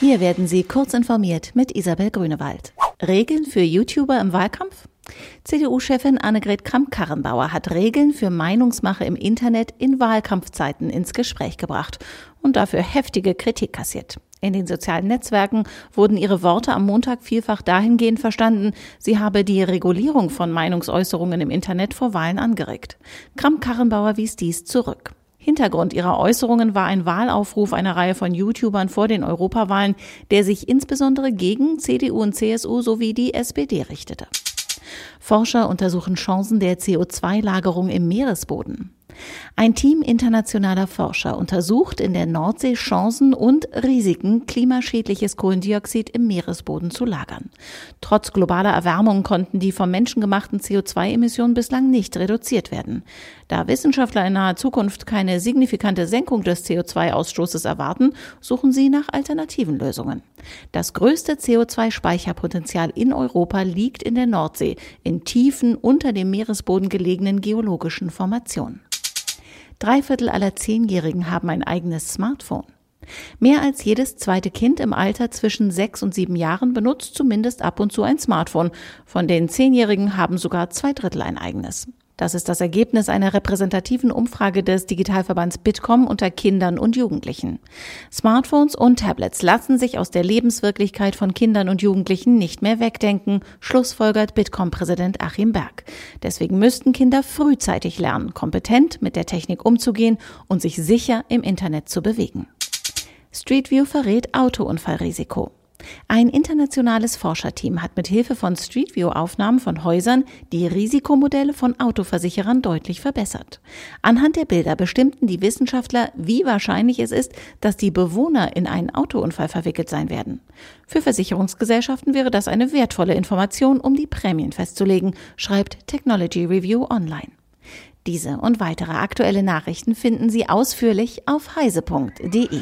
Hier werden Sie kurz informiert mit Isabel Grünewald. Regeln für YouTuber im Wahlkampf? CDU-Chefin Annegret Kramp-Karrenbauer hat Regeln für Meinungsmache im Internet in Wahlkampfzeiten ins Gespräch gebracht und dafür heftige Kritik kassiert. In den sozialen Netzwerken wurden ihre Worte am Montag vielfach dahingehend verstanden, sie habe die Regulierung von Meinungsäußerungen im Internet vor Wahlen angeregt. Kramp-Karrenbauer wies dies zurück. Hintergrund ihrer Äußerungen war ein Wahlaufruf einer Reihe von YouTubern vor den Europawahlen, der sich insbesondere gegen CDU und CSU sowie die SPD richtete. Forscher untersuchen Chancen der CO2-Lagerung im Meeresboden. Ein Team internationaler Forscher untersucht in der Nordsee Chancen und Risiken, klimaschädliches Kohlendioxid im Meeresboden zu lagern. Trotz globaler Erwärmung konnten die vom Menschen gemachten CO2-Emissionen bislang nicht reduziert werden. Da Wissenschaftler in naher Zukunft keine signifikante Senkung des CO2-Ausstoßes erwarten, suchen sie nach alternativen Lösungen. Das größte CO2-Speicherpotenzial in Europa liegt in der Nordsee, in tiefen unter dem Meeresboden gelegenen geologischen Formationen. Drei Viertel aller Zehnjährigen haben ein eigenes Smartphone. Mehr als jedes zweite Kind im Alter zwischen sechs und sieben Jahren benutzt zumindest ab und zu ein Smartphone. Von den Zehnjährigen haben sogar zwei Drittel ein eigenes. Das ist das Ergebnis einer repräsentativen Umfrage des Digitalverbands Bitkom unter Kindern und Jugendlichen. Smartphones und Tablets lassen sich aus der Lebenswirklichkeit von Kindern und Jugendlichen nicht mehr wegdenken, schlussfolgert Bitkom-Präsident Achim Berg. Deswegen müssten Kinder frühzeitig lernen, kompetent mit der Technik umzugehen und sich sicher im Internet zu bewegen. Street View verrät Autounfallrisiko. Ein internationales Forscherteam hat mit Hilfe von Street View Aufnahmen von Häusern die Risikomodelle von Autoversicherern deutlich verbessert. Anhand der Bilder bestimmten die Wissenschaftler, wie wahrscheinlich es ist, dass die Bewohner in einen Autounfall verwickelt sein werden. Für Versicherungsgesellschaften wäre das eine wertvolle Information, um die Prämien festzulegen, schreibt Technology Review Online. Diese und weitere aktuelle Nachrichten finden Sie ausführlich auf heise.de.